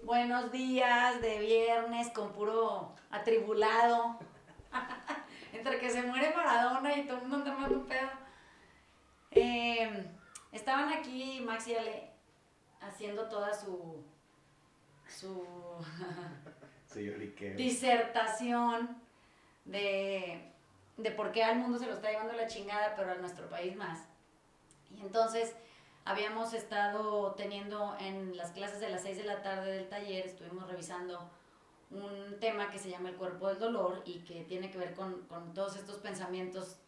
Buenos días de viernes con puro atribulado. Entre que se muere Maradona y todo el mundo anda un pedo. Eh, estaban aquí Max y Ale haciendo toda su, su disertación de, de por qué al mundo se lo está llevando la chingada, pero a nuestro país más. Y entonces habíamos estado teniendo en las clases de las 6 de la tarde del taller, estuvimos revisando un tema que se llama el cuerpo del dolor y que tiene que ver con, con todos estos pensamientos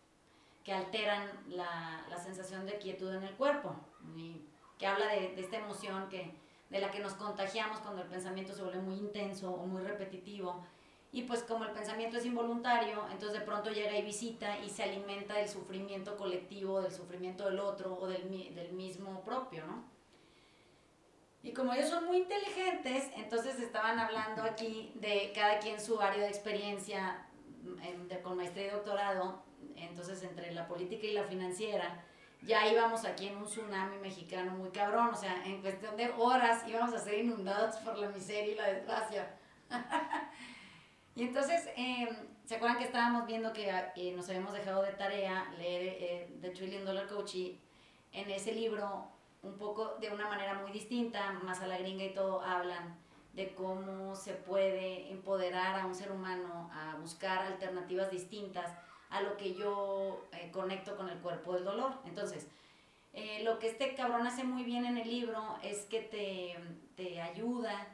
que alteran la, la, sensación de quietud en el cuerpo, y que habla de, de, esta emoción que, de la que nos contagiamos cuando el pensamiento se vuelve muy intenso o muy repetitivo. Y pues como el pensamiento es involuntario, entonces de pronto llega y visita y se alimenta del sufrimiento colectivo, del sufrimiento del otro o del, del mismo propio, ¿no? Y como ellos son muy inteligentes, entonces estaban hablando aquí de cada quien su área de experiencia con maestría y doctorado, entonces entre la política y la financiera, ya íbamos aquí en un tsunami mexicano muy cabrón, o sea, en cuestión de horas íbamos a ser inundados por la miseria y la desgracia. y entonces, eh, ¿se acuerdan que estábamos viendo que eh, nos habíamos dejado de tarea leer eh, The Trillion Dollar Coach y en ese libro un poco de una manera muy distinta, más a la gringa y todo, hablan de cómo se puede empoderar a un ser humano a buscar alternativas distintas a lo que yo eh, conecto con el cuerpo del dolor. Entonces, eh, lo que este cabrón hace muy bien en el libro es que te, te ayuda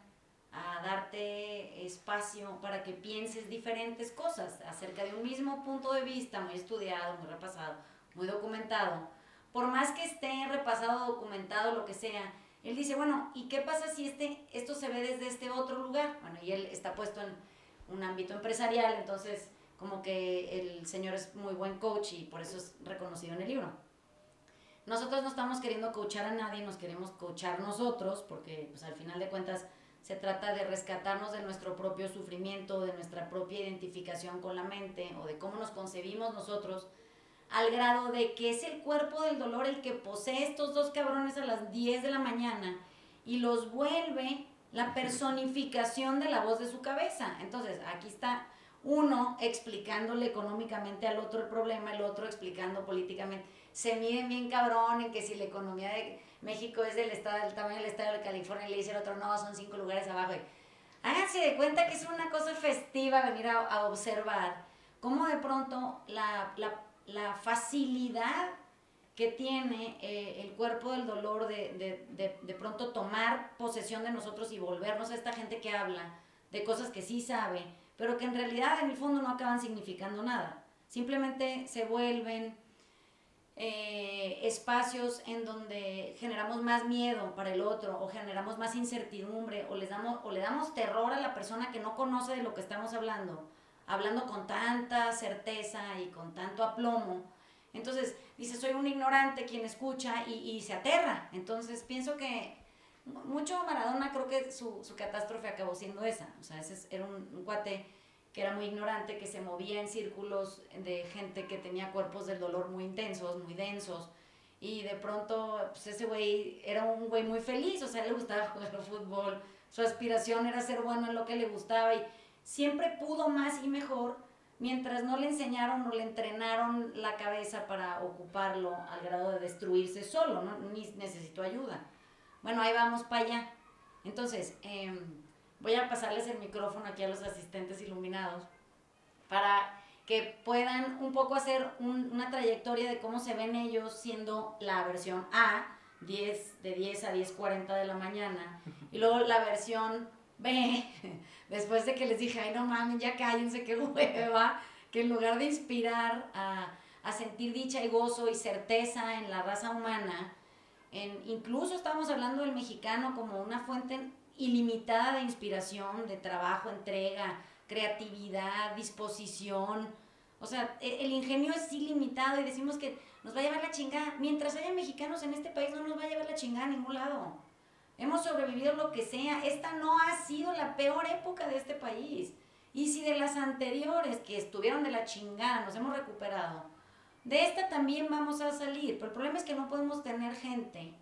a darte espacio para que pienses diferentes cosas acerca de un mismo punto de vista muy estudiado, muy repasado, muy documentado por más que esté repasado, documentado, lo que sea, él dice, bueno, ¿y qué pasa si este, esto se ve desde este otro lugar? Bueno, y él está puesto en un ámbito empresarial, entonces como que el señor es muy buen coach y por eso es reconocido en el libro. Nosotros no estamos queriendo coachar a nadie, nos queremos coachar nosotros, porque pues, al final de cuentas se trata de rescatarnos de nuestro propio sufrimiento, de nuestra propia identificación con la mente o de cómo nos concebimos nosotros al grado de que es el cuerpo del dolor el que posee estos dos cabrones a las 10 de la mañana y los vuelve la personificación de la voz de su cabeza. Entonces, aquí está uno explicándole económicamente al otro el problema, el otro explicando políticamente. Se miden bien cabrón en que si la economía de México es del estado del tamaño del estado de California, le dice el otro, no, son cinco lugares abajo. háganse de cuenta que es una cosa festiva venir a, observar cómo de pronto la, la facilidad que tiene eh, el cuerpo del dolor de, de, pronto tomar posesión de nosotros y volvernos a esta gente que habla de cosas que sí sabe, pero que en realidad en el fondo no acaban significando nada. Simplemente se vuelven eh, espacios en donde generamos más miedo para el otro o generamos más incertidumbre o, les damos, o le damos terror a la persona que no conoce de lo que estamos hablando hablando con tanta certeza y con tanto aplomo. Entonces dice, soy un ignorante quien escucha y, se aterra. Entonces pienso que mucho Maradona creo que su, catástrofe acabó siendo esa. O sea, ese era un, un, cuate que era muy ignorante, que se movía en círculos de gente que tenía cuerpos del dolor muy intensos, muy densos. Y de pronto, pues ese güey era un güey muy feliz, o sea, le gustaba jugar al fútbol. Su aspiración era ser bueno en lo que le gustaba y siempre pudo más y mejor mientras no le enseñaron o le entrenaron la cabeza para ocuparlo al grado de destruirse solo, ni necesitó ayuda. Bueno, ahí vamos para allá. Entonces, em, voy a pasarles el micrófono aquí a los asistentes iluminados para que puedan un poco hacer una trayectoria de cómo se ven ellos siendo la versión A, 10, de 10 a 10.40 de la mañana, y luego la versión B, después de que les dije, ay, no mames, ya cállense, qué hueva, que en lugar de inspirar a, a sentir dicha y gozo y certeza en la raza humana, en, incluso estamos hablando del mexicano como una fuente ilimitada de inspiración, de trabajo, entrega, creatividad, disposición. O sea, e, el ingenio es ilimitado y decimos que nos va a llevar la chingada. Mientras haya mexicanos en este país, no nos va a llevar la chingada a ningún lado. Hemos sobrevivido lo que sea. Esta no ha sido la peor época de este país. Y si de las anteriores que estuvieron de la chingada nos hemos recuperado, de esta también vamos a salir. Pero el problema es que no podemos tener gente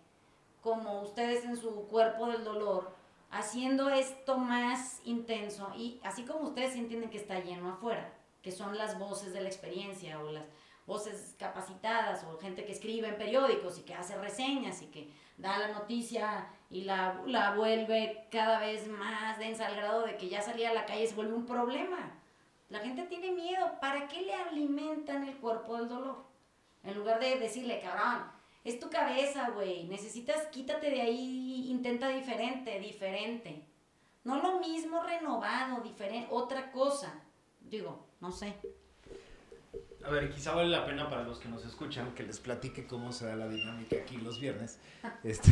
como ustedes en su cuerpo del dolor, haciendo esto más intenso y así como ustedes entienden que está lleno afuera, que son las voces de la experiencia o las voces capacitadas o gente que escribe en periódicos y que hace reseñas y que da la noticia y la, la vuelve cada vez más densa al grado de que ya salir a la calle se vuelve un problema. La gente tiene miedo. ¿Para qué le alimentan el cuerpo del dolor? En lugar de decirle, cabrón, es tu cabeza, güey. Necesitas, quítate de ahí, intenta diferente, diferente. No lo mismo renovado, diferente, otra cosa. Digo, no sé. A ver, quizá vale la pena para los que nos escuchan que les platique cómo se da la dinámica aquí los viernes. Este,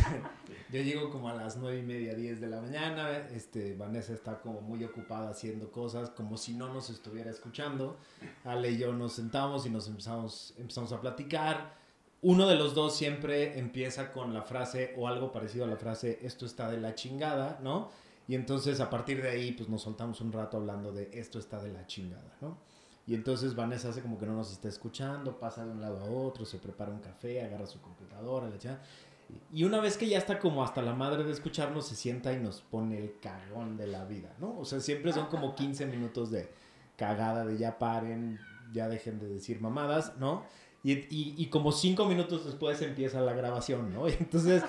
yo llego como a las nueve y media, 10 de la mañana. Este, Vanessa está como muy ocupada haciendo cosas, como si no nos estuviera escuchando. Ale y yo nos sentamos y nos empezamos, empezamos a platicar. Uno de los dos siempre empieza con la frase o algo parecido a la frase, esto está de la chingada, ¿no? Y entonces a partir de ahí, pues nos soltamos un rato hablando de esto está de la chingada, ¿no? Y entonces Vanessa hace como que no nos está escuchando, pasa de un lado a otro, se prepara un café, agarra su computadora, le echa. Y una vez que ya está como hasta la madre de escucharnos, se sienta y nos pone el cagón de la vida, ¿no? O sea, siempre son como 15 minutos de cagada, de ya paren, ya dejen de decir mamadas, ¿no? Y, y, y, como cinco minutos después empieza la grabación, ¿no? Entonces...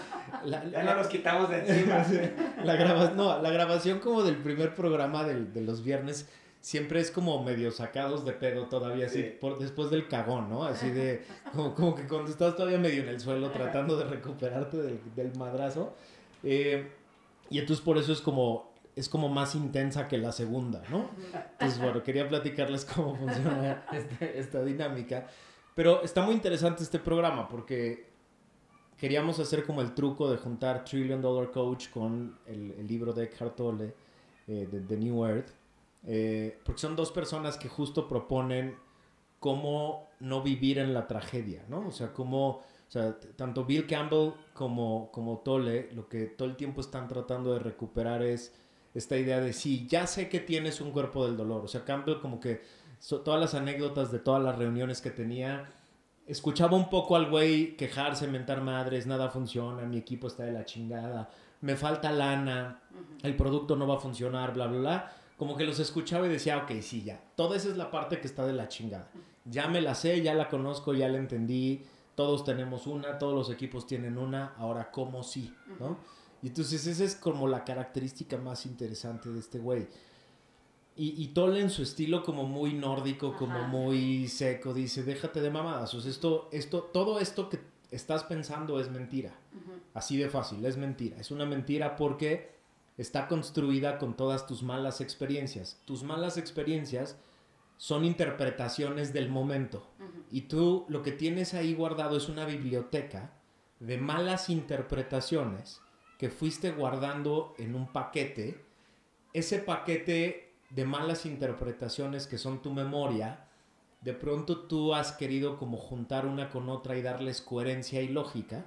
La, ya no nos quitamos de encima. la, graba, no, la grabación como del primer programa del, de los viernes siempre es como medio sacados de pedo todavía, así, por, después del cagón, ¿no? Así de, como, como, que cuando estás todavía medio en el suelo tratando de recuperarte del, del madrazo. Eh, y entonces por eso es como, es como más intensa que la segunda, ¿no? Entonces, bueno, quería platicarles cómo funciona este, esta dinámica. Pero está muy interesante este programa porque queríamos hacer como el truco de juntar Trillion Dollar Coach con el, libro de Eckhart Tolle, eh, de The New Earth eh, porque son dos personas que justo proponen cómo no vivir en la tragedia, ¿no? O sea, cómo, o sea, tanto Bill Campbell como, como Tolle, lo que todo el tiempo están tratando de recuperar es esta idea de, sí, ya sé que tienes un cuerpo del dolor. O sea, Campbell como que todas las anécdotas de todas las reuniones que tenía, escuchaba un poco al güey quejarse, mentar madres, nada funciona, mi equipo está de la chingada, me falta lana, el producto no va a funcionar, bla, bla, bla como que los escuchaba y decía, ok, sí, ya. Toda esa es la parte que está de la chingada. Ya me la sé, ya la conozco, ya la entendí. Todos tenemos una, todos los equipos tienen una. Ahora, ¿cómo sí? ¿No? Y entonces esa es como la característica más interesante de este güey. Y, y Tole en su estilo como muy nórdico, como muy seco, dice, déjate de mamadas. O sea, esto, esto, todo esto que estás pensando es mentira. Así de fácil, es mentira. Es una mentira porque está construida con todas tus malas experiencias. Tus malas experiencias son interpretaciones del momento. Y tú lo que tienes ahí guardado es una biblioteca de malas interpretaciones que fuiste guardando en un paquete. Ese paquete de malas interpretaciones que son tu memoria, de pronto tú has querido como juntar una con otra y darles coherencia y lógica.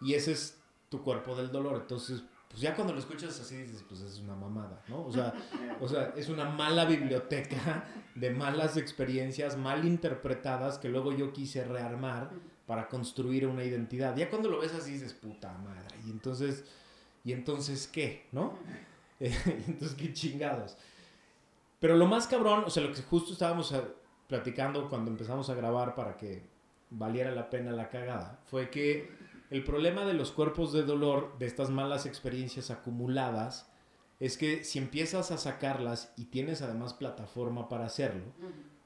Y ese es tu cuerpo del dolor. Entonces, pues ya cuando lo escuchas así dices, pues es una mamada, ¿no? O sea, o sea, es una mala biblioteca de malas experiencias mal interpretadas que luego yo quise rearmar para construir una identidad. Ya cuando lo ves así dices, puta madre. Y entonces, ¿y entonces qué? ¿No? entonces, qué chingados. Pero lo más cabrón, o sea, lo que justo estábamos platicando cuando empezamos a grabar para que valiera la pena la cagada, fue que el problema de los cuerpos de dolor, de estas malas experiencias acumuladas, es que si empiezas a sacarlas y tienes además plataforma para hacerlo,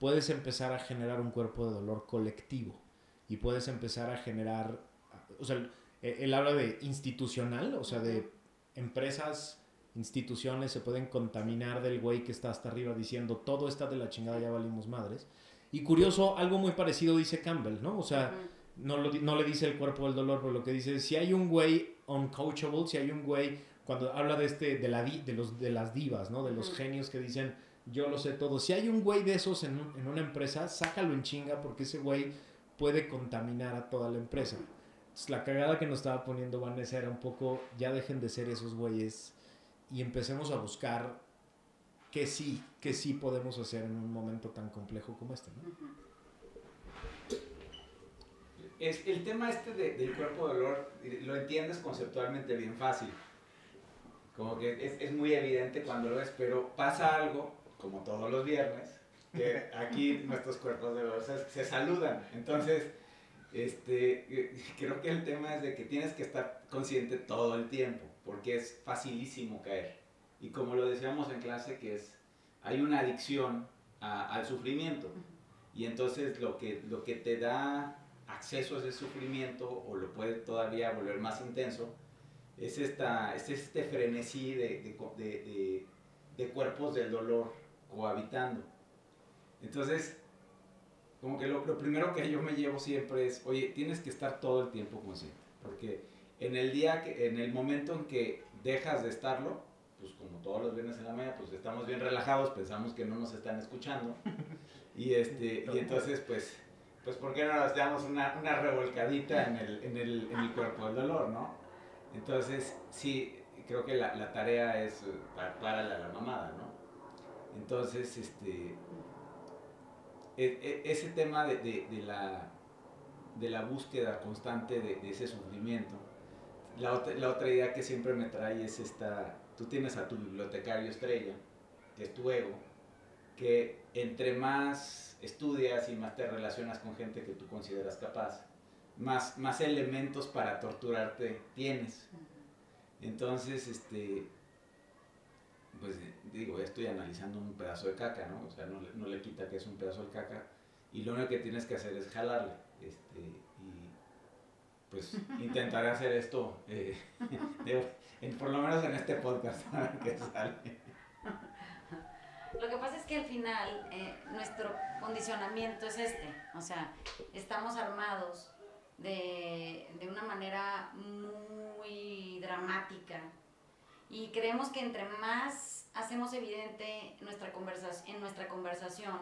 puedes empezar a generar un cuerpo de dolor colectivo y puedes empezar a generar, o sea, él habla de institucional, o sea, de empresas, instituciones se pueden contaminar del güey que está hasta arriba diciendo todo está de la chingada, ya valimos madres. Y curioso, algo muy parecido dice Campbell, ¿no? O sea, no, no le dice el cuerpo del dolor, pero lo que dice es, si hay un güey uncoachable, si hay un güey, cuando habla de, este, de, la, de, los, de las divas, ¿no? De los genios que dicen, yo lo sé todo. Si hay un güey de esos en, en una empresa, sácalo en chinga porque ese güey puede contaminar a toda la empresa. la cagada que nos estaba poniendo Vanessa era un poco, ya dejen de ser esos güeyes y empecemos a buscar que sí, que sí podemos hacer en un momento tan complejo como este, ¿no? es, el tema este de, del cuerpo de dolor lo entiendes conceptualmente bien fácil. como que es, es muy evidente cuando lo ves, pero pasa algo, como todos los viernes, que aquí nuestros cuerpos de dolor se, se saludan. Entonces, este, creo que el tema es de que tienes que estar consciente todo el tiempo, porque es facilísimo caer. Y como lo decíamos en clase, que es, hay una adicción a- al sufrimiento. Y entonces lo que, lo que te da acceso a ese sufrimiento, o lo puede todavía volver más intenso, es, esta, es este frenesí de, de, de- de cuerpos del dolor cohabitando. Entonces, como que lo, lo primero que yo me llevo siempre es, oye, tienes que estar todo el tiempo consciente, porque en el día, que, en el momento en que dejas de estarlo, pues como todos los viernes en la mañana, pues estamos bien relajados, pensamos que no nos están escuchando, y, este, y entonces, pues, pues, ¿por qué no nos damos una, una revolcadita en el, en, el, cuerpo del dolor, no? Entonces, sí, creo que la, la tarea es eh, pa- párale a la mamada, ¿no? Entonces, este, e- e- ese tema de, de- de la, de la búsqueda constante de, de ese sufrimiento, la otra, la otra idea que siempre me trae es esta, tú tienes a tu bibliotecario estrella, que es tu ego, que entre más estudias y más te relacionas con gente que tú consideras capaz, más, más elementos para torturarte tienes. Entonces, este, pues digo, estoy analizando un pedazo de caca, ¿no? O sea, no, le- no le quita que es un pedazo de caca y lo único que tienes que hacer es jalarle. Este, pues intentaré hacer esto, eh, por lo menos en este podcast, qué sale. Lo que pasa es que al final eh, nuestro condicionamiento es este, o sea, estamos armados de, de una manera muy dramática y creemos que entre más hacemos evidente nuestra conversa- en nuestra conversación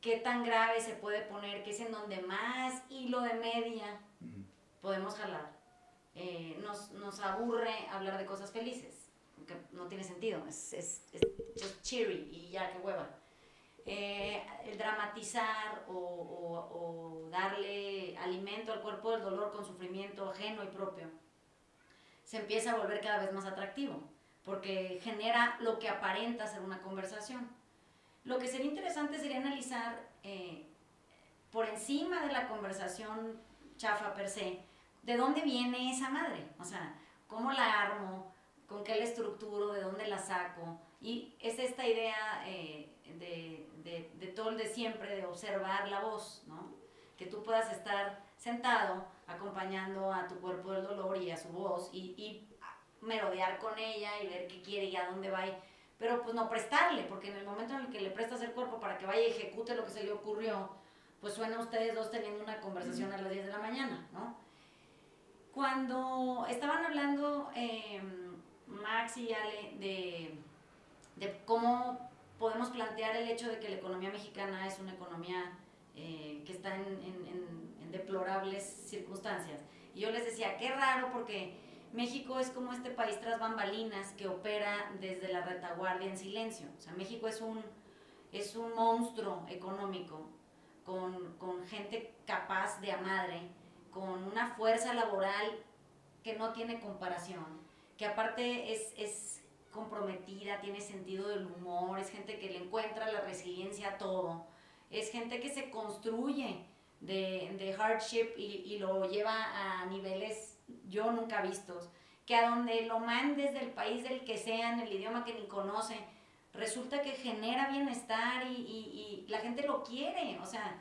qué tan grave se puede poner, que es en donde más hilo de media podemos jalar. Eh, nos, nos aburre hablar de cosas felices, que no tiene sentido, es, es, es just cheery y ya, qué hueva. Eh, el dramatizar o, o- o darle alimento al cuerpo del dolor con sufrimiento ajeno y propio se empieza a volver cada vez más atractivo, porque genera lo que aparenta ser una conversación. Lo que sería interesante sería analizar eh, por encima de la conversación chafa per se, de dónde viene esa madre, o sea, cómo la armo, con qué la estructuro, de dónde la saco. Y es esta idea eh, de, de, de todo el de siempre, de observar la voz, ¿no? Que tú puedas estar sentado acompañando a tu cuerpo del dolor y a su voz y, y merodear con ella y ver qué quiere y a dónde va. y- pero pues no prestarle, porque en el momento en el que le prestas el cuerpo para que vaya y ejecute lo que se le ocurrió, pues suena a ustedes dos teniendo una conversación a las 10 de la mañana, ¿no? Cuando estaban hablando eh, Max y Ale de, cómo podemos plantear el hecho de que la economía mexicana es una economía eh, que está en deplorables circunstancias. Y yo les decía, qué raro porque México es como este país tras bambalinas que opera desde la retaguardia en silencio. O sea, México es un, es un monstruo económico con, con gente capaz de a madre, con una fuerza laboral que no tiene comparación, que aparte es, es comprometida, tiene sentido del humor, es gente que le encuentra la resiliencia a todo, es gente que se construye de, de hardship y, y lo lleva a niveles yo nunca vistos, que a donde lo mandes del país del que sea, en el idioma que ni conoce, resulta que genera bienestar y, y- y la gente lo quiere, o sea,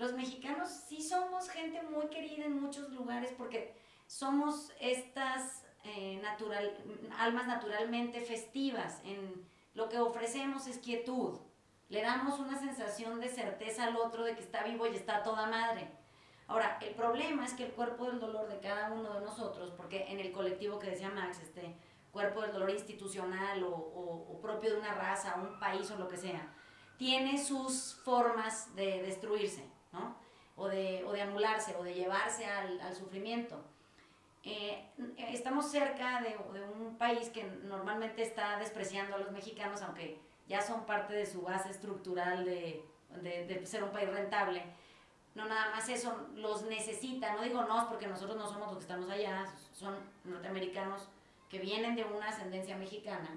los mexicanos sí somos gente muy querida en muchos lugares porque somos estas eh, natural, almas naturalmente festivas. En lo que ofrecemos es quietud. Le damos una sensación de certeza al otro de que está vivo y está toda madre. Ahora, el problema es que el cuerpo del dolor de cada uno de nosotros, porque en el colectivo que decía Max, este cuerpo del dolor institucional o, o- o propio de una raza, un país o lo que sea, tiene sus formas de destruirse. O de, o de anularse, o de llevarse al, al sufrimiento. Eh, estamos cerca de, de un país que normalmente está despreciando a los mexicanos, aunque ya son parte de su base estructural de, de- de ser un país rentable. No nada más eso, los necesita, no digo nos porque nosotros no somos los que estamos allá, son norteamericanos que vienen de una ascendencia mexicana.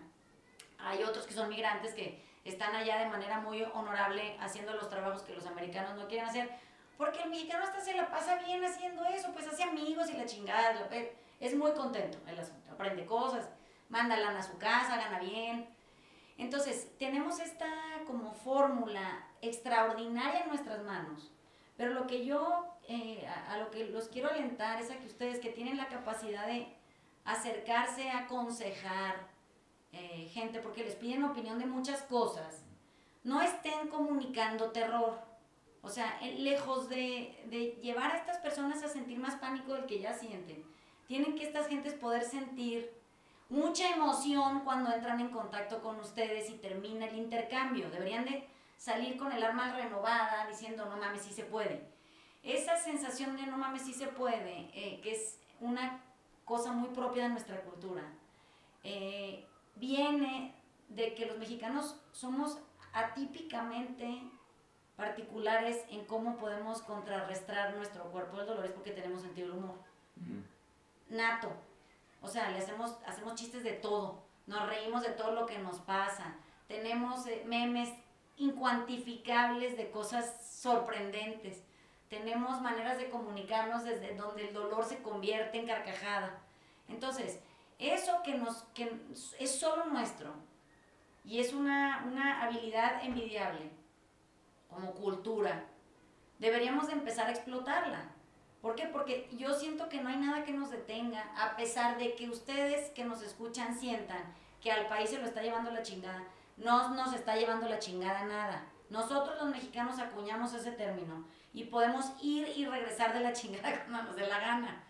Hay otros que son migrantes que están allá de manera muy honorable haciendo los trabajos que los americanos no quieren hacer, porque el mexicano hasta se la pasa bien haciendo eso, pues hace amigos y la chingada, es muy contento el asunto, aprende cosas, manda lana a su casa, gana bien. Entonces, tenemos esta como fórmula extraordinaria en nuestras manos, pero lo que yo, eh, a, lo que los quiero alentar es a que ustedes que tienen la capacidad de acercarse a aconsejar eh, gente, porque les piden opinión de muchas cosas, no estén comunicando terror. O sea, lejos de, de llevar a estas personas a sentir más pánico del que ya sienten, tienen que estas gentes poder sentir mucha emoción cuando entran en contacto con ustedes y termina el intercambio. Deberían de salir con el arma renovada diciendo, no mames, sí se puede. Esa sensación de no mames, sí se puede, eh, que es una cosa muy propia de nuestra cultura, eh, viene de que los mexicanos somos atípicamente particulares en cómo podemos contrarrestar nuestro cuerpo del dolor es porque tenemos sentido del humor. Nato. O sea, le hacemos, hacemos chistes de todo, nos reímos de todo lo que nos pasa, tenemos eh, memes incuantificables de cosas sorprendentes, tenemos maneras de comunicarnos desde donde el dolor se convierte en carcajada. Entonces, eso que, nos, que es solo nuestro y es una, una habilidad envidiable como cultura, deberíamos de empezar a explotarla. ¿Por qué? Porque yo siento que no hay nada que nos detenga, a pesar de que ustedes que nos escuchan sientan que al país se lo está llevando la chingada. No nos está llevando la chingada nada. Nosotros los mexicanos acuñamos ese término y podemos ir y regresar de la chingada cuando nos dé la gana.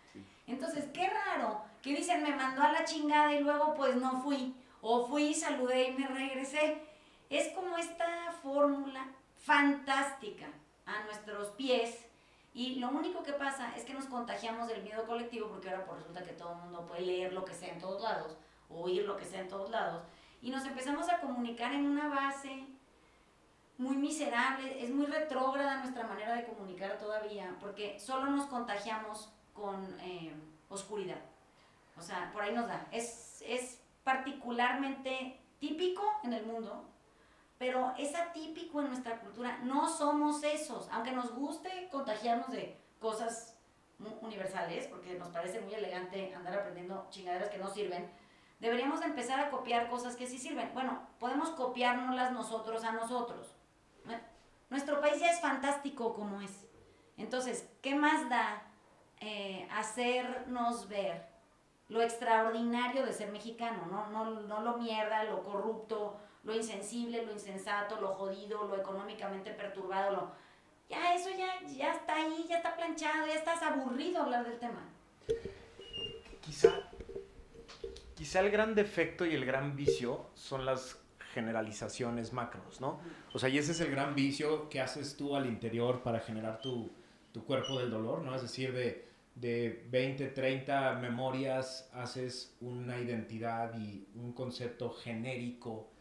Entonces, qué raro que dicen me mandó a la chingada y luego pues no fui. O fui, saludé y me regresé. Es como esta fórmula fantástica a nuestros pies y lo único que pasa es que nos contagiamos del miedo colectivo porque ahora pues resulta que todo el mundo puede leer lo que sea en todos lados, oír lo que sea en todos lados, y nos empezamos a comunicar en una base muy miserable, es muy retrógrada nuestra manera de comunicar todavía, porque solo nos contagiamos con eh, oscuridad. O sea, por ahí nos da. Es, es particularmente típico en el mundo pero es atípico en nuestra cultura. No somos esos, aunque nos guste contagiarnos de cosas universales, porque nos parece muy elegante andar aprendiendo chingaderas que no sirven, deberíamos empezar a copiar cosas que sí sirven. Bueno, podemos copiárnoslas nosotros a nosotros. Nuestro país ya es fantástico como es. Entonces, ¿qué más da eh, hacernos ver lo extraordinario de ser mexicano? No, no, no lo mierda, lo corrupto, lo insensible, lo insensato, lo jodido, lo económicamente perturbado, lo... Ya eso ya, ya está ahí, ya está planchado, ya estás aburrido hablar del tema. Quizá, quizá el gran defecto y el gran vicio son las generalizaciones macros, ¿no? O sea, y ese es el gran vicio que haces tú al interior para generar tu, tu cuerpo del dolor, ¿no? Es decir, de, de 20, 30 memorias haces una identidad y un concepto genérico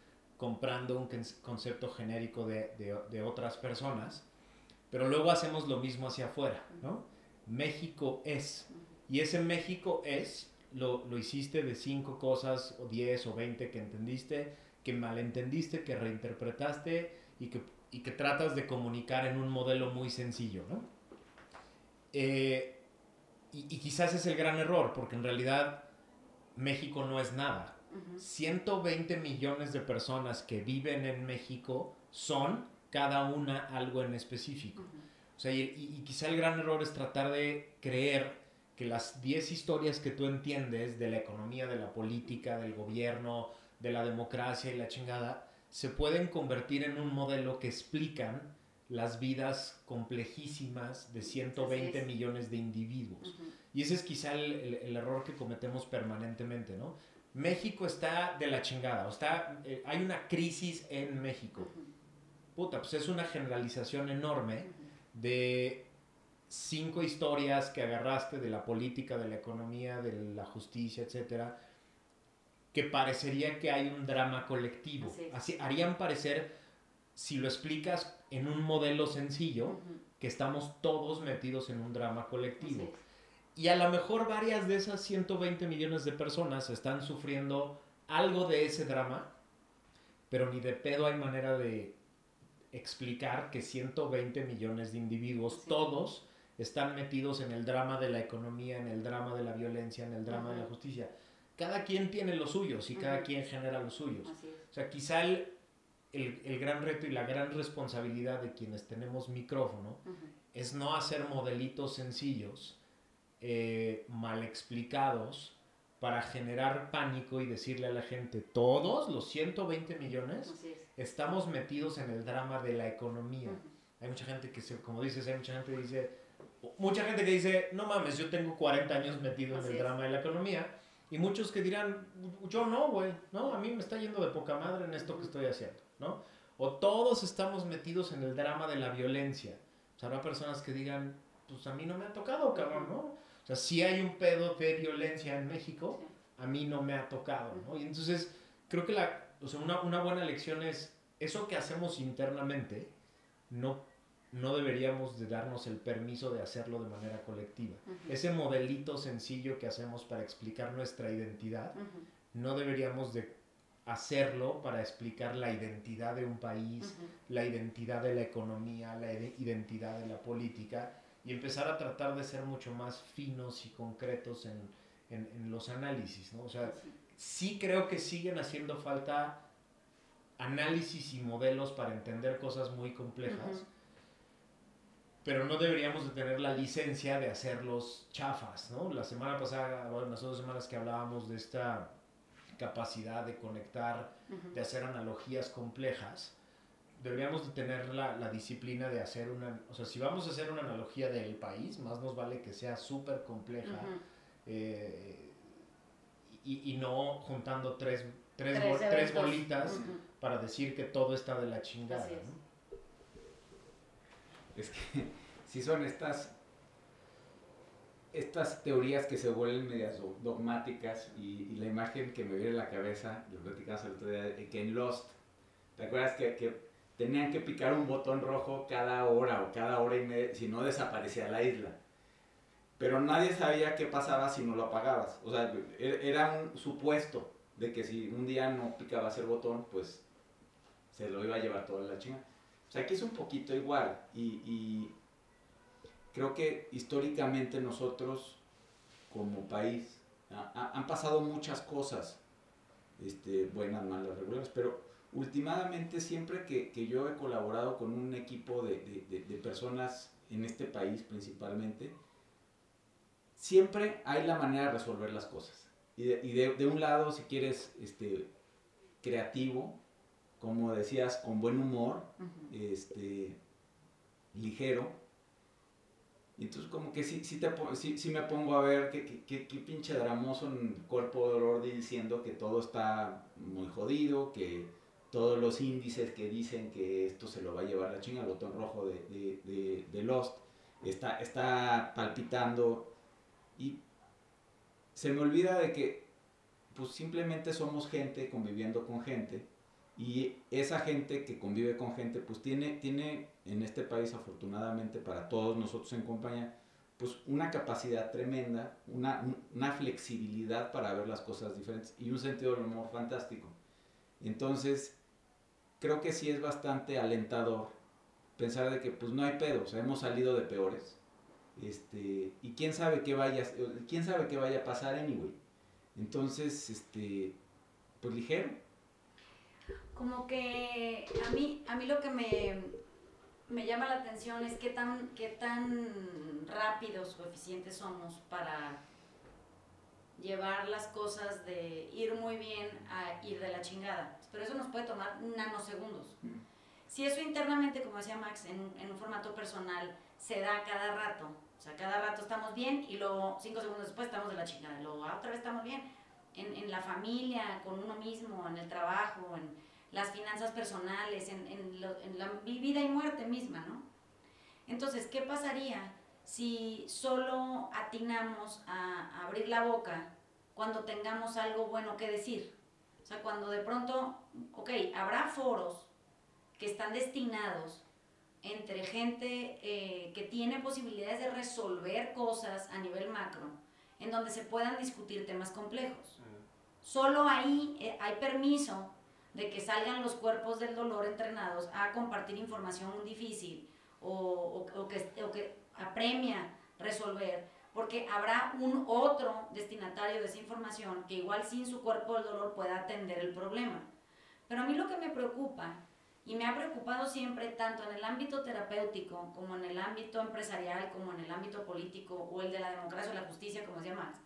comprando un concepto genérico de, de, otras personas, pero luego hacemos lo mismo hacia afuera, ¿no? México es. Y ese México es, lo, lo hiciste de cinco cosas, o diez o veinte que entendiste, que malentendiste, que reinterpretaste y que, y que tratas de comunicar en un modelo muy sencillo, ¿no? Eh, y, y quizás es el gran error, porque en realidad México no es nada. 120 millones de personas que viven en México son cada una algo en específico. O sea, y, quizá el gran error es tratar de creer que las 10 historias que tú entiendes de la economía, de la política, del gobierno, de la democracia y la chingada, se pueden convertir en un modelo que explican las vidas complejísimas de 120 millones de individuos. Y ese es quizá el, el, error que cometemos permanentemente, ¿no? México está de la chingada, o está, eh, hay una crisis en México. Puta, pues es una generalización enorme de cinco historias que agarraste de la política, de la economía, de la justicia, etcétera, que parecería que hay un drama colectivo. Así, harían parecer, si lo explicas en un modelo sencillo, que estamos todos metidos en un drama colectivo. Y a lo mejor varias de esas 120 millones de personas están sufriendo algo de ese drama, pero ni de pedo hay manera de explicar que 120 millones de individuos, todos, están metidos en el drama de la economía, en el drama de la violencia, en el drama de la justicia. Cada quien tiene los suyos y cada quien genera los suyos. O sea, quizá el, el, gran reto y la gran responsabilidad de quienes tenemos micrófono es no hacer modelitos sencillos, eh, mal explicados, para generar pánico y decirle a la gente, todos los 120 millones estamos metidos en el drama de la economía. Hay mucha gente que, se, como dices, hay mucha gente que dice, mucha gente que dice, no mames, yo tengo 40 años metido en el drama de la economía. Y muchos que dirán, yo no, güey, no, a mí me está yendo de poca madre en esto que estoy haciendo, ¿no? O todos estamos metidos en el drama de la violencia. O sea, habrá personas que digan, pues a mí no me ha tocado, cabrón, ¿no? O sea, si hay un pedo de violencia en México, a mí no me ha tocado, ¿no? Y entonces, creo que la, o sea, una, una buena lección es, eso que hacemos internamente, no, no deberíamos de darnos el permiso de hacerlo de manera colectiva. Ese modelito sencillo que hacemos para explicar nuestra identidad, no deberíamos de hacerlo para explicar la identidad de un país, la identidad de la economía, la identidad de la política, y empezar a tratar de ser mucho más finos y concretos en, en, los análisis, ¿no? O sea, sí creo que siguen haciendo falta análisis y modelos para entender cosas muy complejas, pero no deberíamos de tener la licencia de hacerlos chafas, ¿no? La semana pasada, bueno, las dos semanas que hablábamos de esta capacidad de conectar, de hacer analogías complejas, deberíamos de tener la, la, disciplina de hacer una, o sea, si vamos a hacer una analogía del país, más nos vale que sea súper compleja eh, y, y, no juntando tres, tres, tres, bolitas para decir que todo está de la chingada. Es. ¿no? es que si son estas estas teorías que se vuelven medias dogmáticas y, y, la imagen que me viene a la cabeza, lo platicamos el otro día, que en Lost, ¿te acuerdas que, que tenían que picar un botón rojo cada hora o cada hora y media, si no desaparecía la isla. Pero nadie sabía qué pasaba si no lo apagabas. O sea, e-, era un supuesto de que si un día no picabas el botón, pues se lo iba a llevar toda la chinga. O sea, aquí es un poquito igual. Y, creo que históricamente nosotros, como país, han pasado muchas cosas, este, buenas, malas, regulares, pero últimamente siempre que, que, yo he colaborado con un equipo de, de, de, personas en este país principalmente, siempre hay la manera de resolver las cosas. Y de, y de un lado, si quieres, este, creativo, como decías, con buen humor, este, ligero. Entonces como que sí, sí, te, sí, sí me pongo a ver qué, qué, qué pinche dramoso en cuerpo de dolor diciendo que todo está muy jodido, que todos los índices que dicen que esto se lo va a llevar la chinga, el botón rojo de, de, de, Lost, está, está palpitando y se me olvida de que pues simplemente somos gente conviviendo con gente y esa gente que convive con gente pues tiene, tiene en este país afortunadamente para todos nosotros en compañía pues una capacidad tremenda, una, una flexibilidad para ver las cosas diferentes y un sentido del humor fantástico. Entonces, creo que sí es bastante alentador pensar de que pues no hay pedos, hemos salido de peores. Este, y quién sabe qué vaya, quién sabe qué vaya a pasar anyway. Entonces, este, pues ligero. Como que a mí, a mí lo que me, me llama la atención es qué tan, qué tan rápidos o eficientes somos para llevar las cosas de ir muy bien a ir de la chingada. Pero eso nos puede tomar nanosegundos. Si eso internamente, como decía Max, en, un formato personal, se da cada rato, o sea, cada rato estamos bien y luego cinco segundos después estamos de la chingada, luego ah, otra vez estamos bien, en, en, la familia, con uno mismo, en el trabajo, en las finanzas personales, en, en, en la vida y muerte misma, ¿no? Entonces, ¿qué pasaría si solo atinamos a abrir la boca cuando tengamos algo bueno que decir. Sea, cuando de pronto, ok, habrá foros que están destinados entre gente eh, que tiene posibilidades de resolver cosas a nivel macro, en donde se puedan discutir temas complejos. Solo ahí eh, hay permiso de que salgan los cuerpos del dolor entrenados a compartir información difícil o, o, que, o que apremia resolver, porque habrá un otro destinatario de esa información que igual sin su cuerpo del dolor pueda atender el problema. Pero a mí lo que me preocupa, y me ha preocupado siempre tanto en el ámbito terapéutico como en el ámbito empresarial, como en el ámbito político o el de la democracia o la justicia, como decía más,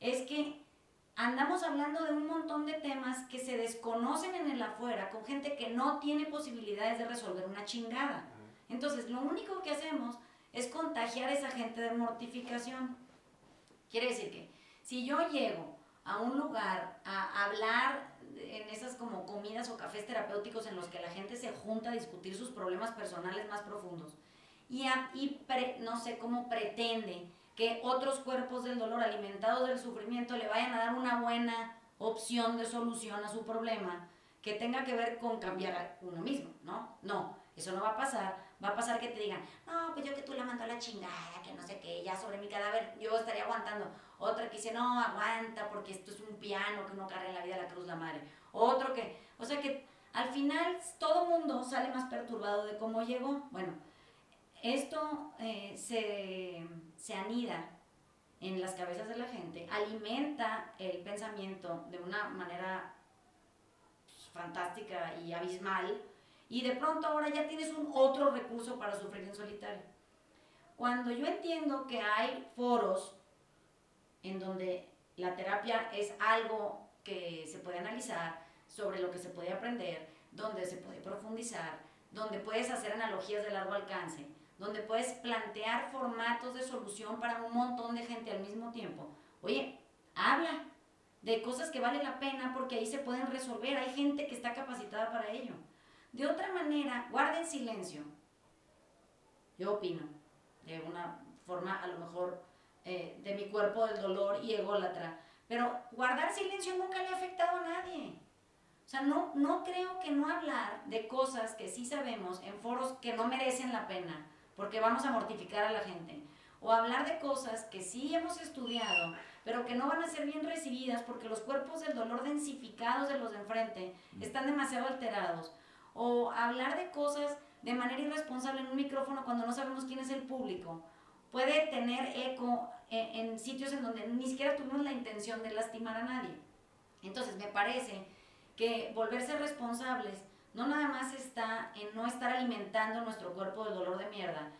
es que andamos hablando de un montón de temas que se desconocen en el afuera con gente que no tiene posibilidades de resolver una chingada. Entonces, lo único que hacemos es contagiar a esa gente de mortificación. Quiere decir que si yo llego a un lugar a hablar en esas como comidas o cafés terapéuticos en los que la gente se junta a discutir sus problemas personales más profundos y, y no sé cómo pretende que otros cuerpos del dolor alimentados del sufrimiento le vayan a dar una buena opción de solución a su problema que tenga que ver con cambiar a uno mismo, ¿no? No, eso no va a pasar. Va a pasar que te digan, no, pues yo que tú la mandó a la chingada, que no sé qué, ya sobre mi cadáver yo estaría aguantando. Otra que dice, no, aguanta porque esto es un piano que uno carga en la vida la cruz la madre. Otro que, o sea que al final todo mundo sale más perturbado de cómo llegó. Bueno, esto eh, se, se anida en las cabezas de la gente, alimenta el pensamiento de una manera pues, fantástica y abismal, y de pronto ahora ya tienes un otro recurso para sufrir en solitario. Cuando yo entiendo que hay foros en donde la terapia es algo que se puede analizar, sobre lo que se puede aprender, donde se puede profundizar, donde puedes hacer analogías de largo alcance, donde puedes plantear formatos de solución para un montón de gente al mismo tiempo. Oye, habla de cosas que vale la pena porque ahí se pueden resolver. Hay gente que está capacitada para ello. De otra manera, guarden silencio. Yo opino, de una forma a lo mejor eh, de mi cuerpo del dolor y ególatra. Pero guardar silencio nunca le ha afectado a nadie. O sea, no, no creo que no hablar de cosas que sí sabemos en foros que no merecen la pena porque vamos a mortificar a la gente. O hablar de cosas que sí hemos estudiado, pero que no van a ser bien recibidas porque los cuerpos del dolor densificados de los de enfrente mm. están demasiado alterados. O hablar de cosas de manera irresponsable en un micrófono cuando no sabemos quién es el público. Puede tener eco en, en sitios en donde ni siquiera tuvimos la intención de lastimar a nadie. Entonces, me parece que volverse responsables no nada más está en no estar alimentando nuestro cuerpo del dolor de mierda,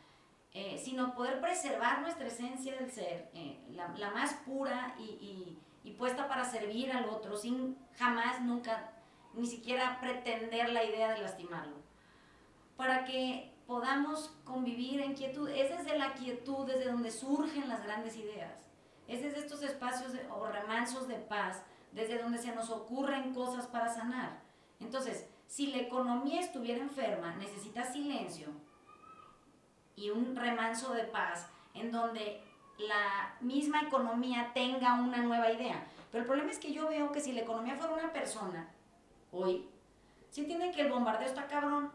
eh, sino poder preservar nuestra esencia del ser, eh, la, más pura y, y, puesta para servir al otro, sin jamás, nunca, ni siquiera pretender la idea de lastimarlo. Para que podamos convivir en quietud, es desde la quietud desde donde surgen las grandes ideas, es desde estos espacios o remansos de paz, desde donde se nos ocurren cosas para sanar. Entonces, si la economía estuviera enferma, necesita silencio y un remanso de paz en donde la misma economía tenga una nueva idea. Pero el problema es que yo veo que si la economía fuera una persona, hoy, sí entienden que el bombardeo está cabrón.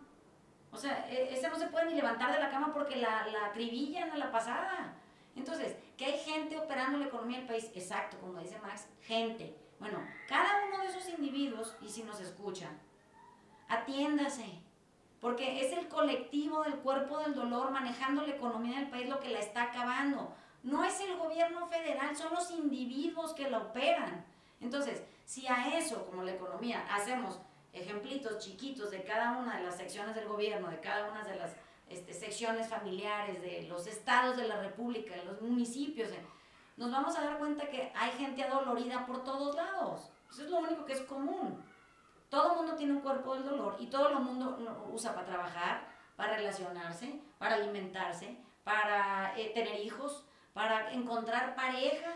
O sea, e, ese no se puede ni levantar de la cama porque la, la acribillan a la pasada. Entonces, que hay gente operando la economía del país, exacto, como dice Max, gente. Bueno, cada uno de esos individuos, y si nos escuchan, atiéndase, porque es el colectivo del cuerpo del dolor manejando la economía del país lo que la está acabando. No es el gobierno federal, son los individuos que la operan. Entonces, si a eso, como la economía, hacemos ejemplitos chiquitos de cada una de las secciones del gobierno, de cada una de las este, secciones familiares, de los estados de la República, de los municipios, eh, nos vamos a dar cuenta que hay gente adolorida por todos lados. Eso es lo único que es común. Todo mundo tiene un cuerpo del dolor y todo el mundo lo usa para trabajar, para relacionarse, para alimentarse, para eh, tener hijos, para encontrar pareja.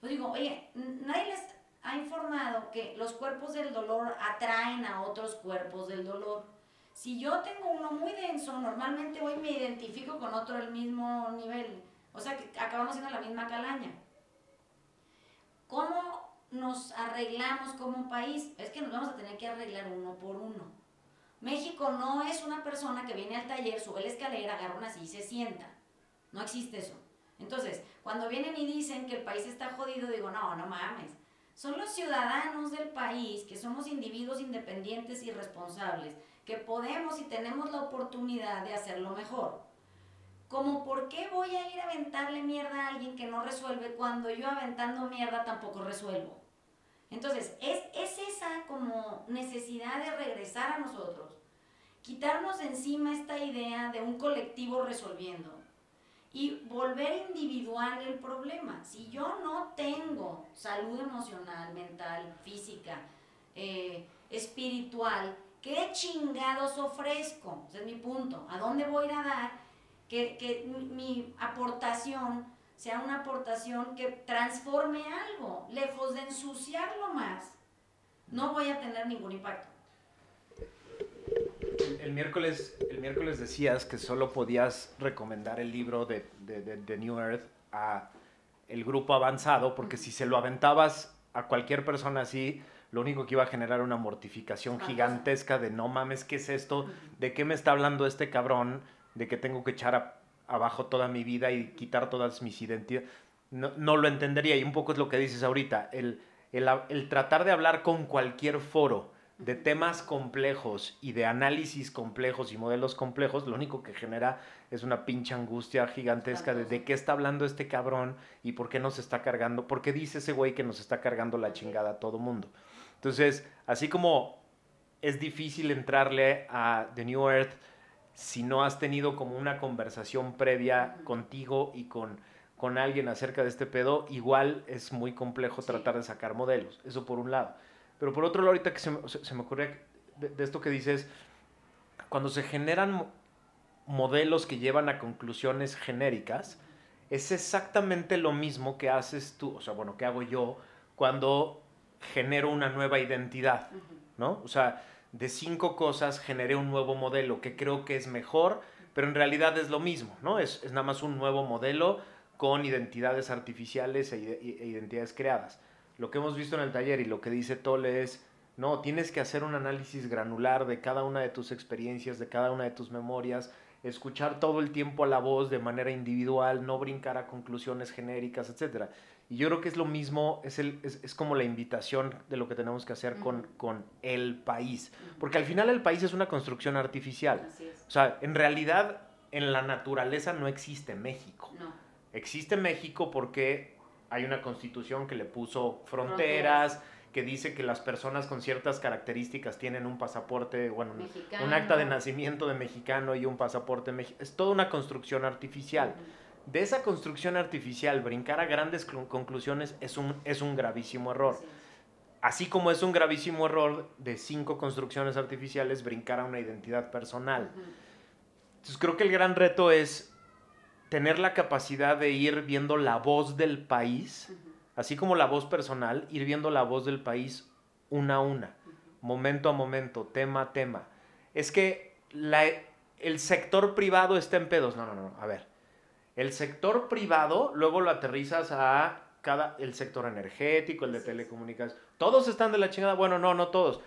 Pues digo, oye, nadie les ha informado que los cuerpos del dolor atraen a otros cuerpos del dolor. Si yo tengo uno muy denso, normalmente hoy me identifico con otro del mismo nivel. O sea que acabamos siendo la misma calaña. ¿Cómo nos arreglamos como país, es que nos vamos a tener que arreglar uno por uno. México no es una persona que viene al taller, sube la escalera, agarra una silla y se sienta. No existe eso. Entonces, cuando vienen y dicen que el país está jodido, digo, no, no mames. Son los ciudadanos del país, que somos individuos independientes y responsables, que podemos y tenemos la oportunidad de hacerlo mejor. Como por qué voy a ir a aventarle mierda a alguien que no resuelve cuando yo aventando mierda tampoco resuelvo. Entonces, es, es esa como necesidad de regresar a nosotros, quitarnos encima esta idea de un colectivo resolviendo y volver individual el problema. Si yo no tengo salud emocional, mental, física, eh, espiritual, ¿qué chingados ofrezco? Ese es mi punto. ¿A dónde voy a ir a dar que, que mi aportación sea una aportación que transforme algo, lejos de ensuciarlo más, no voy a tener ningún impacto. El, miércoles, el miércoles decías que solo podías recomendar el libro de, de, New Earth a el grupo avanzado, porque si se lo aventabas a cualquier persona así, lo único que iba a generar una mortificación gigantesca de no mames, ¿qué es esto? ¿De qué me está hablando este cabrón? ¿De que tengo que echar a abajo toda mi vida y quitar todas mis identidades, no, no, lo entendería. Y un poco es lo que dices ahorita, el, el, el, tratar de hablar con cualquier foro de temas complejos y de análisis complejos y modelos complejos, lo único que genera es una pinche angustia gigantesca de, de qué está hablando este cabrón y por qué nos está cargando, por qué dice ese güey que nos está cargando la chingada a todo mundo. Entonces, así como es difícil entrarle a The New Earth, si no has tenido como una conversación previa contigo y con, con alguien acerca de este pedo, igual es muy complejo tratar de sacar modelos. Eso por un lado. Pero por otro lado, ahorita que se, me ocurre de, esto que dices, cuando se generan modelos que llevan a conclusiones genéricas, es exactamente lo mismo que haces tú, o sea, bueno, que hago yo cuando genero una nueva identidad, ¿no? O sea, de cinco cosas generé un nuevo modelo que creo que es mejor, pero en realidad es lo mismo, ¿no? Es, nada más un nuevo modelo con identidades artificiales e, e, identidades creadas. Lo que hemos visto en el taller y lo que dice Tole es, no, tienes que hacer un análisis granular de cada una de tus experiencias, de cada una de tus memorias, escuchar todo el tiempo a la voz de manera individual, no brincar a conclusiones genéricas, etc. Y yo creo que es lo mismo, es, el, es, es como la invitación de lo que tenemos que hacer con, con el país. Porque al final el país es una construcción artificial. O sea, en realidad en la naturaleza no existe México. No. Existe México porque hay una constitución que le puso fronteras, que dice que las personas con ciertas características tienen un pasaporte, bueno, un acta de nacimiento de mexicano y un pasaporte mexicano. Es toda una construcción artificial de esa construcción artificial, brincar a grandes conclusiones es un, es un gravísimo error. Así como es un gravísimo error de cinco construcciones artificiales brincar a una identidad personal. Entonces creo que el gran reto es tener la capacidad de ir viendo la voz del país, así como la voz personal, ir viendo la voz del país una a una, momento a momento, tema a tema. Es que la, el sector privado está en pedos. No, no, no, a ver el sector privado, luego lo aterrizas a cada, el sector energético, el de telecomunicaciones. ¿Todos están de la chingada? Bueno, no, no todos.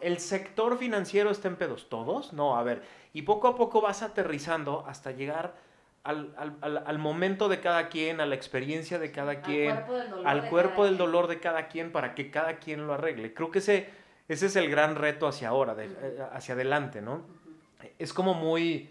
El sector financiero está en pedos. ¿Todos? No, a ver. Y poco a poco vas aterrizando hasta llegar al, momento de cada quien, a la experiencia de cada quien, al cuerpo del dolor, de, cada quien, para que cada quien lo arregle. Creo que ese, ese es el gran reto hacia ahora, eh, hacia adelante, ¿no? Es como muy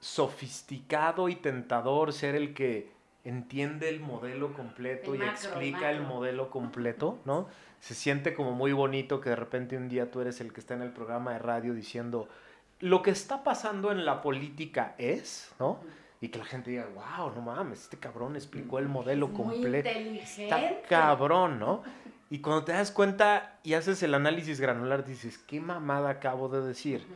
sofisticado y tentador ser el que entiende el modelo completo y explica el, modelo completo, ¿no? Se siente como muy bonito que de repente un día tú eres el que está en el programa de radio diciendo lo que está pasando en la política es, ¿no? Y que la gente diga, wow, no mames, este cabrón explicó el modelo completo. Está cabrón, ¿no? Y cuando te das cuenta y haces el análisis granular, dices, ¿qué mamada acabo de decir?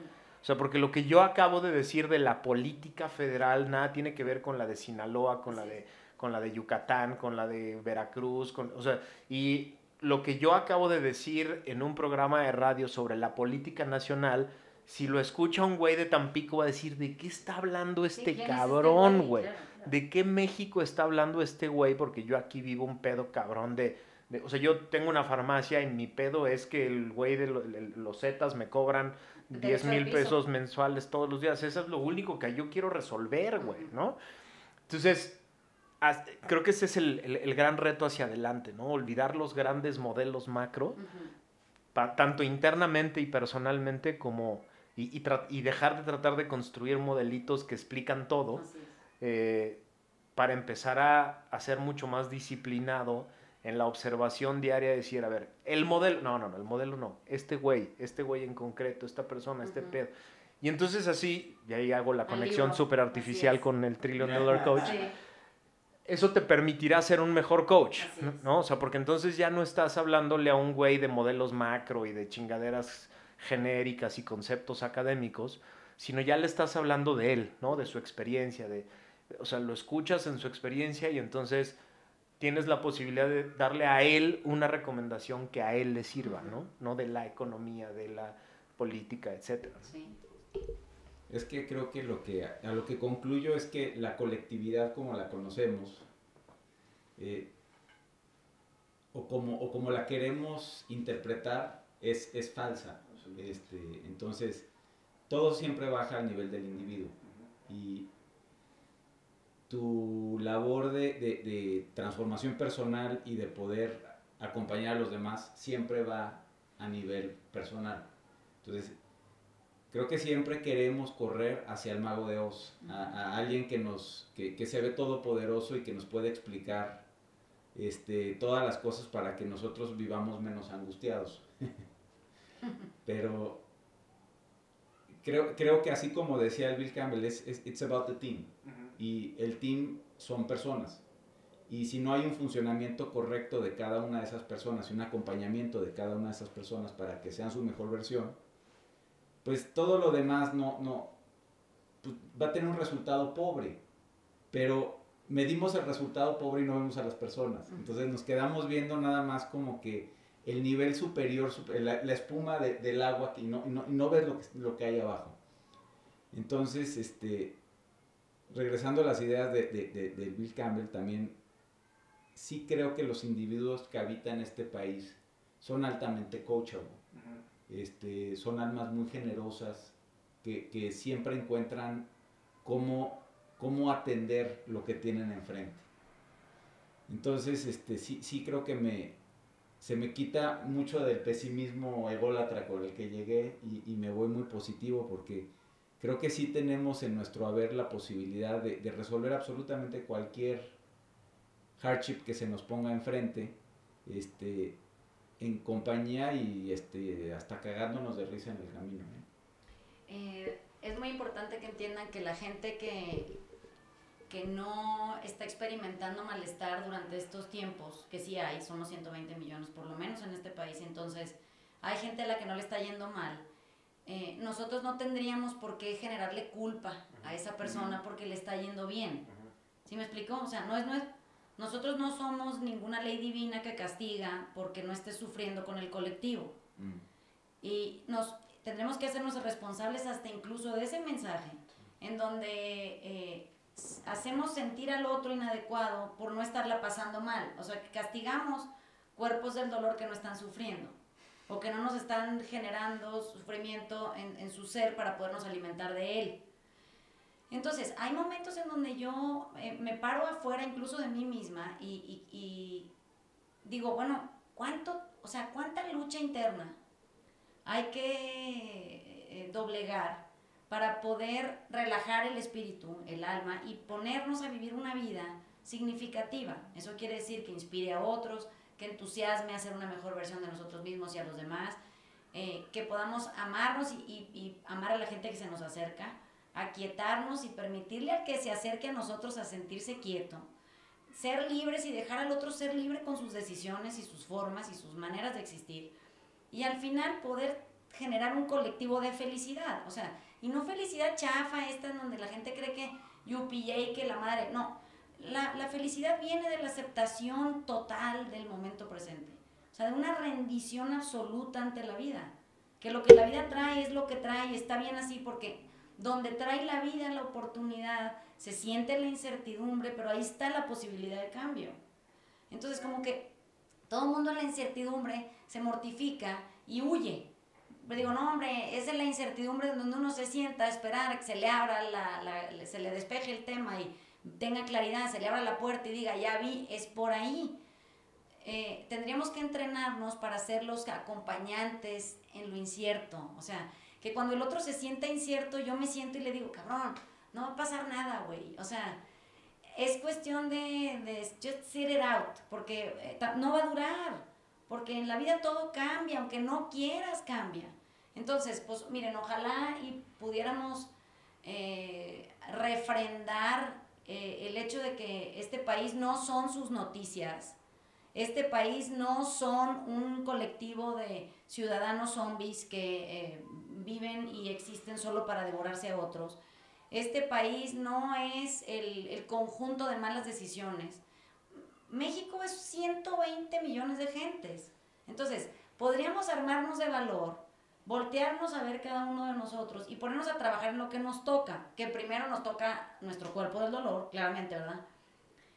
O sea, porque lo que yo acabo de decir de la política federal nada tiene que ver con la de Sinaloa, con la de, con la de Yucatán, con la de Veracruz, con, o sea, y lo que yo acabo de decir en un programa de radio sobre la política nacional, si lo escucha un güey de Tampico va a decir, ¿de qué está hablando este, este cabrón, güey? ¿De qué México está hablando este güey? Porque yo aquí vivo un pedo cabrón de o sea, yo tengo una farmacia y mi pedo es que el güey de los Zetas me cobran 10 mil pesos mensuales todos los días. Eso es lo único que yo quiero resolver, güey, ¿no? Entonces, creo que ese es el, gran reto hacia adelante, ¿no? Olvidar los grandes modelos macro, tanto internamente y personalmente como... Y, y, dejar de tratar de construir modelitos que explican todo eh, para empezar a, a, ser mucho más disciplinado en la observación diaria, decir, a ver, el modelo, no, no, no, el modelo no, este güey, este güey en concreto, esta persona, este pedo. Y entonces así, y ahí hago la conexión súper artificial con el Trillion Dollar Coach. Eso te permitirá ser un mejor coach, ¿no? O sea, porque entonces ya no estás hablándole a un güey de modelos macro y de chingaderas genéricas y conceptos académicos, sino ya le estás hablando de él, ¿no? De su experiencia, de, o sea, lo escuchas en su experiencia y entonces tienes la posibilidad de darle a él una recomendación que a él le sirva, ¿no? No de la economía, de la política, etcétera. Sí. Es que creo que lo que a lo que concluyo es que la colectividad como la conocemos eh, o, como, o como la queremos interpretar es, es falsa. Este, entonces, todo siempre baja al nivel del individuo. Y tu labor de, de, de, transformación personal y de poder acompañar a los demás siempre va a nivel personal. Entonces, creo que siempre queremos correr hacia el mago de Oz, a, alguien que, nos, que, que, se ve todopoderoso y que nos puede explicar este, todas las cosas para que nosotros vivamos menos angustiados. Pero creo, creo que así como decía el Bill Campbell, es, it's about the team. Y el team son personas. Y si no hay un funcionamiento correcto de cada una de esas personas y un acompañamiento de cada una de esas personas para que sean su mejor versión, pues todo lo demás no, no, pues va a tener un resultado pobre. Pero medimos el resultado pobre y no vemos a las personas. Entonces nos quedamos viendo nada más como que el nivel superior, la, espuma del agua y no, no, no ves lo que, lo que hay abajo. Entonces, este, regresando a las ideas de, de, Bill Campbell, también sí creo que los individuos que habitan este país son altamente coachable. este, son almas muy generosas que, que siempre encuentran cómo cómo atender lo que tienen enfrente. Entonces, este, sí, sí creo que me, se me quita mucho del pesimismo ególatra con el que llegué y, me voy muy positivo porque creo que sí tenemos en nuestro haber la posibilidad de, resolver absolutamente cualquier hardship que se nos ponga enfrente este, en compañía y este, hasta cagándonos de risa en el camino. Eh, es muy importante que entiendan que la gente que, que no está experimentando malestar durante estos tiempos, que sí hay, somos 120 millones por lo menos en este país, entonces hay gente a la que no le está yendo mal. Eh, nosotros no tendríamos por qué generarle culpa a esa persona porque le está yendo bien. ¿Sí me explico? O sea, no es, no es, nosotros no somos ninguna ley divina que castiga porque no esté sufriendo con el colectivo. Mm. Y nos tendremos que hacernos responsables hasta incluso de ese mensaje, en donde eh, hacemos sentir al otro inadecuado por no estarla pasando mal. O sea, que castigamos cuerpos del dolor que no están sufriendo o que no nos están generando sufrimiento en, su ser para podernos alimentar de él. Entonces, hay momentos en donde yo eh, me paro afuera incluso de mí misma y, digo, bueno, ¿cuánto, o sea, cuánta lucha interna hay que eh, doblegar para poder relajar el espíritu, el alma y ponernos a vivir una vida significativa. Eso quiere decir que inspire a otros, que entusiasme a ser una mejor versión de nosotros mismos y a los demás, eh, que podamos amarnos y, y, amar a la gente que se nos acerca, aquietarnos y permitirle al que se acerque a nosotros a sentirse quieto, ser libres y dejar al otro ser libre con sus decisiones y sus formas y sus maneras de existir, y al final poder generar un colectivo de felicidad, o sea, y no felicidad chafa esta en donde la gente cree que y que la madre. No, la, la felicidad viene de la aceptación total del momento presente. O sea, de una rendición absoluta ante la vida. Que lo que la vida trae es lo que trae está bien así porque donde trae la vida la oportunidad, se siente la incertidumbre, pero ahí está la posibilidad de cambio. Entonces, como que Todo el mundo en la incertidumbre se mortifica y huye. Digo, no, hombre, es en la incertidumbre donde uno se sienta a esperar que se le abra, la, la, se le despeje el tema y tenga claridad, se le abra la puerta y diga, ya vi, es por ahí. Eh, tendríamos que entrenarnos para ser los acompañantes en lo incierto. O sea, que cuando el otro se sienta incierto, yo me siento y le digo, cabrón, no va a pasar nada, güey. O sea, es cuestión de, de just sit it out, porque eh, no va a durar, porque en la vida todo cambia, aunque no quieras cambia. Entonces, pues miren, ojalá y pudiéramos eh, refrendar eh, el hecho de que este país no son sus noticias, este país no son un colectivo de ciudadanos zombies que eh, viven y existen solo para devorarse a otros. Este país no es el, el conjunto de malas decisiones. México es 120 millones de gentes. Entonces, podríamos armarnos de valor voltearnos a ver cada uno de nosotros y ponernos a trabajar en lo que nos toca, que primero nos toca nuestro cuerpo del dolor, claramente, ¿verdad?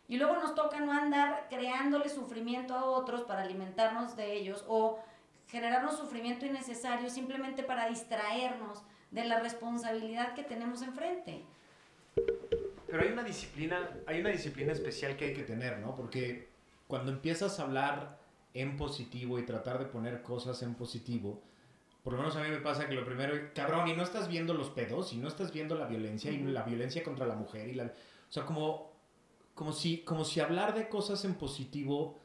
Y luego nos toca no andar creándole sufrimiento a otros para alimentarnos de ellos o generarnos sufrimiento innecesario simplemente para distraernos de la responsabilidad que tenemos enfrente. Pero hay una disciplina, hay una disciplina especial que hay que tener, ¿no? Porque cuando empiezas a hablar en positivo y tratar de poner cosas en positivo, por lo menos a mí me pasa que lo primero, cabrón, y no estás viendo los pedos, y no estás viendo la violencia, y la violencia contra la mujer, y la... O sea, como, como, si, como si hablar de cosas en positivo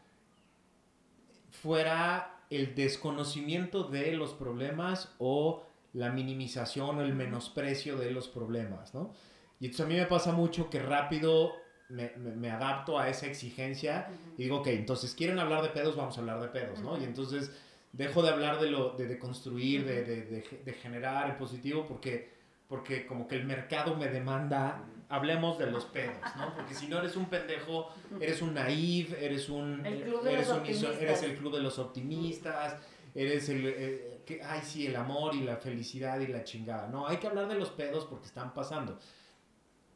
fuera el desconocimiento de los problemas o la minimización o el menosprecio de los problemas, ¿no? Y entonces a mí me pasa mucho que rápido me, me, adapto a esa exigencia y digo, ok, entonces quieren hablar de pedos, vamos a hablar de pedos, ¿no? Y entonces dejo de hablar de lo de, de construir, de, de, de, generar el positivo, porque, porque como que el mercado me demanda, hablemos de los pedos, ¿no? Porque si no eres un pendejo, eres un naive, eres un... eres, un eres el club de los optimistas, eres el... Eh, que, ay, sí, el amor y la felicidad y la chingada. No, hay que hablar de los pedos porque están pasando.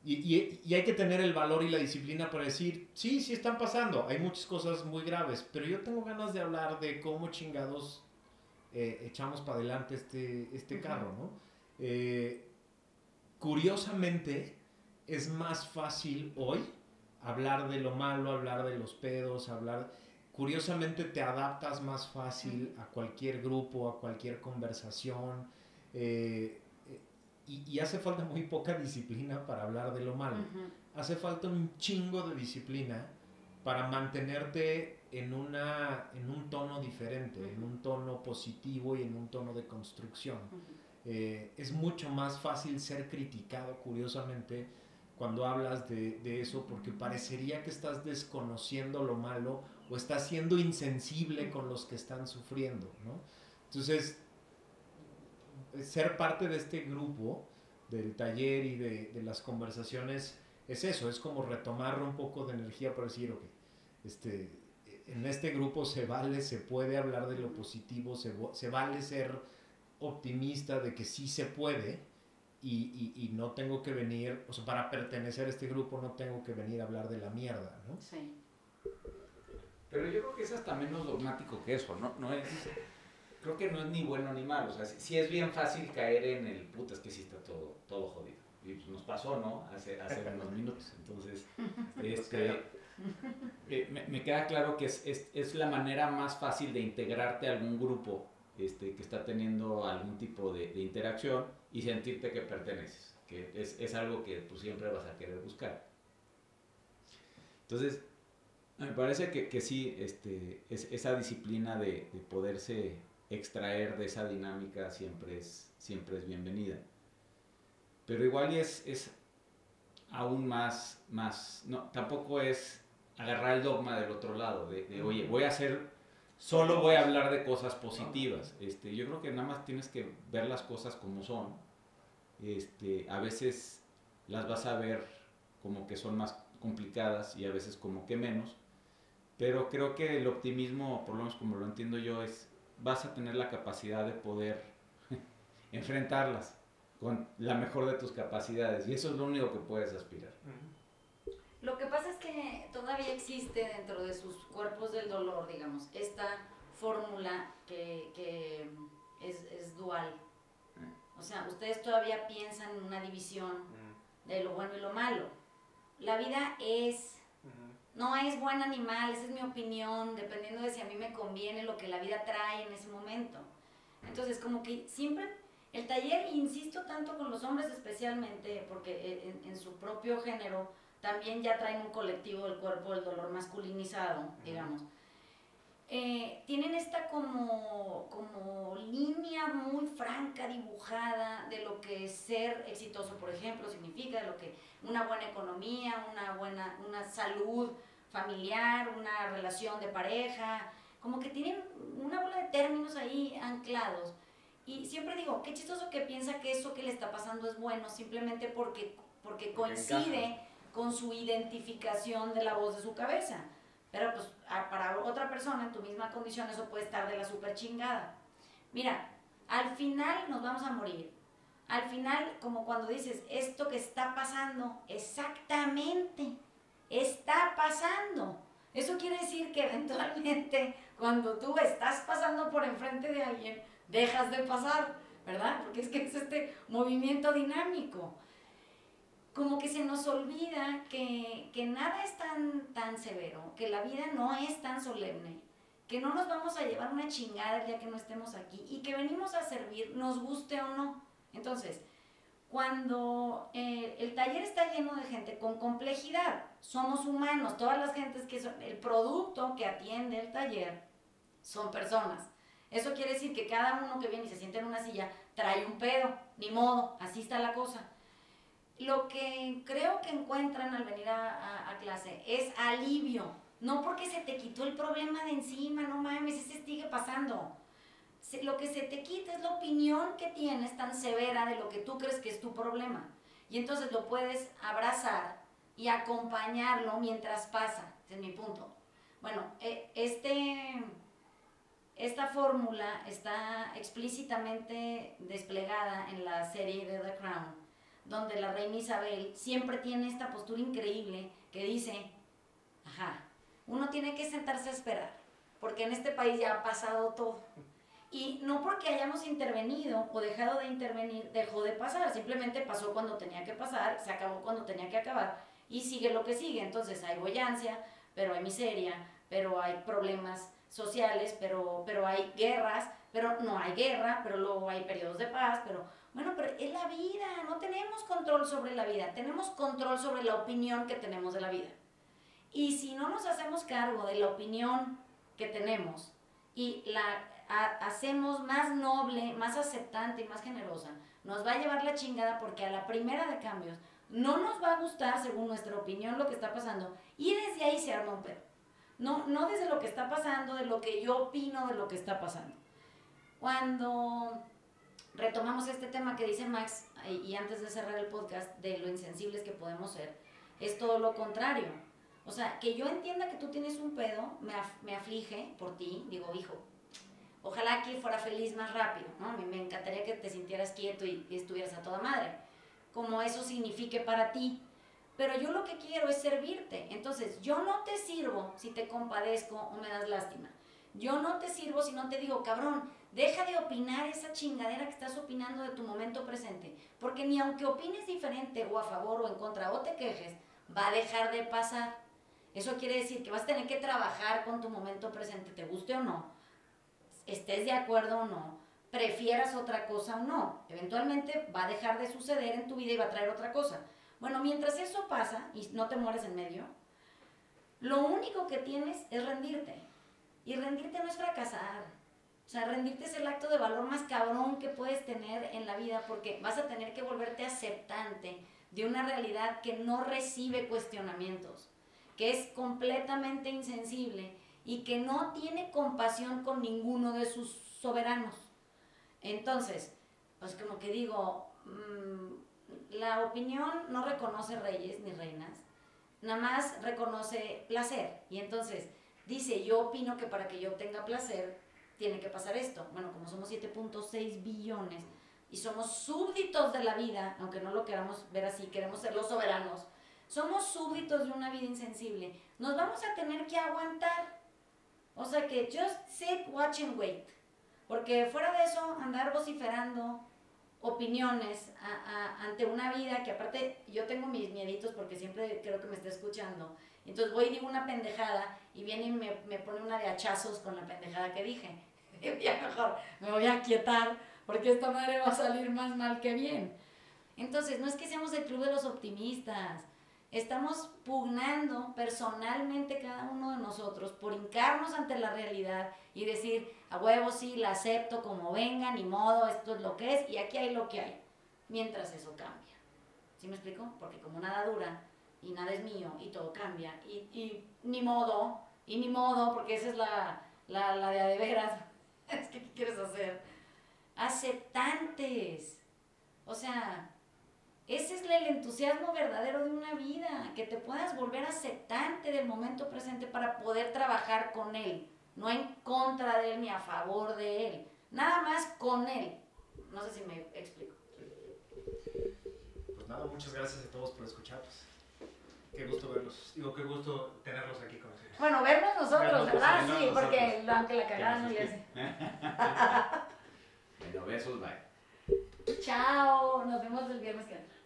Y, y, y, hay que tener el valor y la disciplina para decir, sí, sí están pasando, hay muchas cosas muy graves, pero yo tengo ganas de hablar de cómo chingados eh, echamos para adelante este, este carro, ¿no? Eh, curiosamente, es más fácil hoy hablar de lo malo, hablar de los pedos, hablar... Curiosamente te adaptas más fácil a cualquier grupo, a cualquier conversación. Eh, y, hace falta muy poca disciplina para hablar de lo malo. Hace falta un chingo de disciplina para mantenerte en, una, en un tono diferente, en un tono positivo y en un tono de construcción. Eh, es mucho más fácil ser criticado, curiosamente, cuando hablas de, de, eso, porque parecería que estás desconociendo lo malo o estás siendo insensible con los que están sufriendo, ¿no? Entonces, ser parte de este grupo, del taller y de, de, las conversaciones, es eso, es como retomar un poco de energía para decir, ok, este, en este grupo se vale, se puede hablar de lo positivo, se, se vale ser optimista de que sí se puede y, y, y, no tengo que venir, o sea, para pertenecer a este grupo no tengo que venir a hablar de la mierda, ¿no? Sí. Pero yo creo que es hasta menos dogmático que eso, ¿no? No es creo que no es ni bueno ni malo. O sea, sí, es bien fácil caer en el puta, es que sí está todo, todo jodido. Y pues nos pasó, ¿no? Hace, hace unos minutos. Entonces, este, eh, me, me, queda claro que es, es, es, la manera más fácil de integrarte a algún grupo este, que está teniendo algún tipo de, de interacción y sentirte que perteneces. Que es, es algo que tú siempre vas a querer buscar. Entonces, me parece que, que sí, este, es, esa disciplina de, de poderse extraer de esa dinámica siempre es, siempre es bienvenida. Pero igual es, es aún más, más, no, tampoco es agarrar el dogma del otro lado, de, oye, voy a hacer, solo voy a hablar de cosas positivas. Este, yo creo que nada más tienes que ver las cosas como son. Este, a veces las vas a ver como que son más complicadas y a veces como que menos. Pero creo que el optimismo, por lo menos como lo entiendo yo, es vas a tener la capacidad de poder enfrentarlas con la mejor de tus capacidades y eso es lo único que puedes aspirar. Lo que pasa es que todavía existe dentro de sus cuerpos del dolor, digamos, esta fórmula que, que es, es, dual. O sea, ustedes todavía piensan en una división de lo bueno y lo malo. La vida es, no es buena ni mal, esa es mi opinión, dependiendo de si a mí me conviene lo que la vida trae en ese momento. Entonces, como que siempre el taller, insisto tanto con los hombres especialmente, porque en, en su propio género, también ya traen un colectivo del cuerpo del dolor masculinizado, digamos. Eh, tienen esta como, como línea muy franca, dibujada de lo que ser exitoso, por ejemplo, significa, de lo que una buena economía, una buena una salud familiar, una relación de pareja, como que tienen una bola de términos ahí anclados. Y siempre digo, qué chistoso que piensa que eso que le está pasando es bueno, simplemente porque, porque coincide con su identificación de la voz de su cabeza. Pero pues para otra persona en tu misma condición eso puede estar de la super chingada. Mira, al final nos vamos a morir. Al final, como cuando dices, esto que está pasando, exactamente, está pasando. Eso quiere decir que eventualmente cuando tú estás pasando por enfrente de alguien, dejas de pasar, ¿verdad? Porque es que es este movimiento dinámico como que se nos olvida que, nada es tan, tan severo, que la vida no es tan solemne, que no nos vamos a llevar una chingada el día que no estemos aquí y que venimos a servir, nos guste o no. Entonces, cuando eh, el taller está lleno de gente con complejidad, somos humanos, todas las gentes que son, el producto que atiende el taller son personas. Eso quiere decir que cada uno que viene y se siente en una silla trae un pedo, ni modo, así está la cosa lo que creo que encuentran al venir a, clase es alivio. No porque se te quitó el problema de encima, no mames, ese sigue pasando. Lo que se te quita es la opinión que tienes tan severa de lo que tú crees que es tu problema. Y entonces lo puedes abrazar y acompañarlo mientras pasa. Ese es mi punto. Bueno, e, este, esta fórmula está explícitamente desplegada en la serie de The Crown donde la reina Isabel siempre tiene esta postura increíble que dice, ajá, uno tiene que sentarse a esperar, porque en este país ya ha pasado todo. Y no porque hayamos intervenido o dejado de intervenir, dejó de pasar, simplemente pasó cuando tenía que pasar, se acabó cuando tenía que acabar y sigue lo que sigue. Entonces hay boyancia, pero hay miseria, pero hay problemas sociales, pero, pero hay guerras, pero no hay guerra, pero luego hay periodos de paz, pero bueno, pero es la vida, no tenemos control sobre la vida, tenemos control sobre la opinión que tenemos de la vida. Y si no nos hacemos cargo de la opinión que tenemos y la hacemos más noble, más aceptante y más generosa, nos va a llevar la chingada porque a la primera de cambios no nos va a gustar, según nuestra opinión, lo que está pasando y desde ahí se arma un pedo. No, no desde lo que está pasando, de lo que yo opino de lo que está pasando. Cuando retomamos este tema que dice Max, y antes de cerrar el podcast, de lo insensibles que podemos ser, es todo lo contrario. O sea, que yo entienda que tú tienes un pedo, me, me aflige por ti, digo, hijo, ojalá que fuera feliz más rápido, ¿no? Me, me encantaría que te sintieras quieto y, y, estuvieras a toda madre, como eso signifique para ti. Pero yo lo que quiero es servirte. Entonces, yo no te sirvo si te compadezco o me das lástima. Yo no te sirvo si no te digo, cabrón, Deja de opinar esa chingadera que estás opinando de tu momento presente, porque ni aunque opines diferente o a favor o en contra o te quejes, va a dejar de pasar. Eso quiere decir que vas a tener que trabajar con tu momento presente, te guste o no, estés de acuerdo o no, prefieras otra cosa o no. Eventualmente va a dejar de suceder en tu vida y va a traer otra cosa. Bueno, mientras eso pasa y no te mueres en medio, lo único que tienes es rendirte. Y rendirte no es fracasar o sea, rendirte es el acto de valor más cabrón que puedes tener en la vida porque vas a tener que volverte aceptante de una realidad que no recibe cuestionamientos, que es completamente insensible y que no tiene compasión con ninguno de sus soberanos. Entonces, pues como que digo, mm, la opinión no reconoce reyes ni reinas, nada más reconoce placer. Y entonces dice, yo opino que para que yo obtenga placer, tiene que pasar esto. Bueno, como somos 7.6 billones y somos súbditos de la vida, aunque no lo queramos ver así, queremos ser los soberanos somos súbditos de una vida insensible, nos vamos a tener que aguantar. O sea que just sit, watch and wait. Porque fuera de eso, andar vociferando opiniones ante una vida que aparte yo tengo mis mieditos porque siempre creo que me está escuchando. Entonces voy y digo una pendejada y viene y me, me pone una de hachazos con la pendejada que dije. Y ya mejor me voy a quietar porque esta madre va a salir más mal que bien. Entonces, no es que seamos el club de los optimistas, estamos pugnando personalmente cada uno de nosotros por hincarnos ante la realidad y decir, a huevo sí, la acepto como venga, ni modo, esto es lo que es y aquí hay lo que hay, mientras eso cambia. ¿Sí me explico? Porque como nada dura y nada es mío y todo cambia y, y ni modo, y ni modo, porque esa es la, la, la de a de veras, es que ¿qué quieres hacer? Aceptantes. O sea, ese es el entusiasmo verdadero de una vida, que te puedas volver aceptante del momento presente para poder trabajar con él, no en contra de él ni a favor de él, nada más con él. No sé si me explico. Pues nada, muchas gracias a todos por escucharnos. Qué gusto verlos. Digo, qué gusto tenerlos aquí con nosotros. Bueno, vernos nosotros, ¿verdad? Sí, porque aunque la cagaron, no le hace. bueno, besos, bye. Chao, nos vemos el viernes que viene.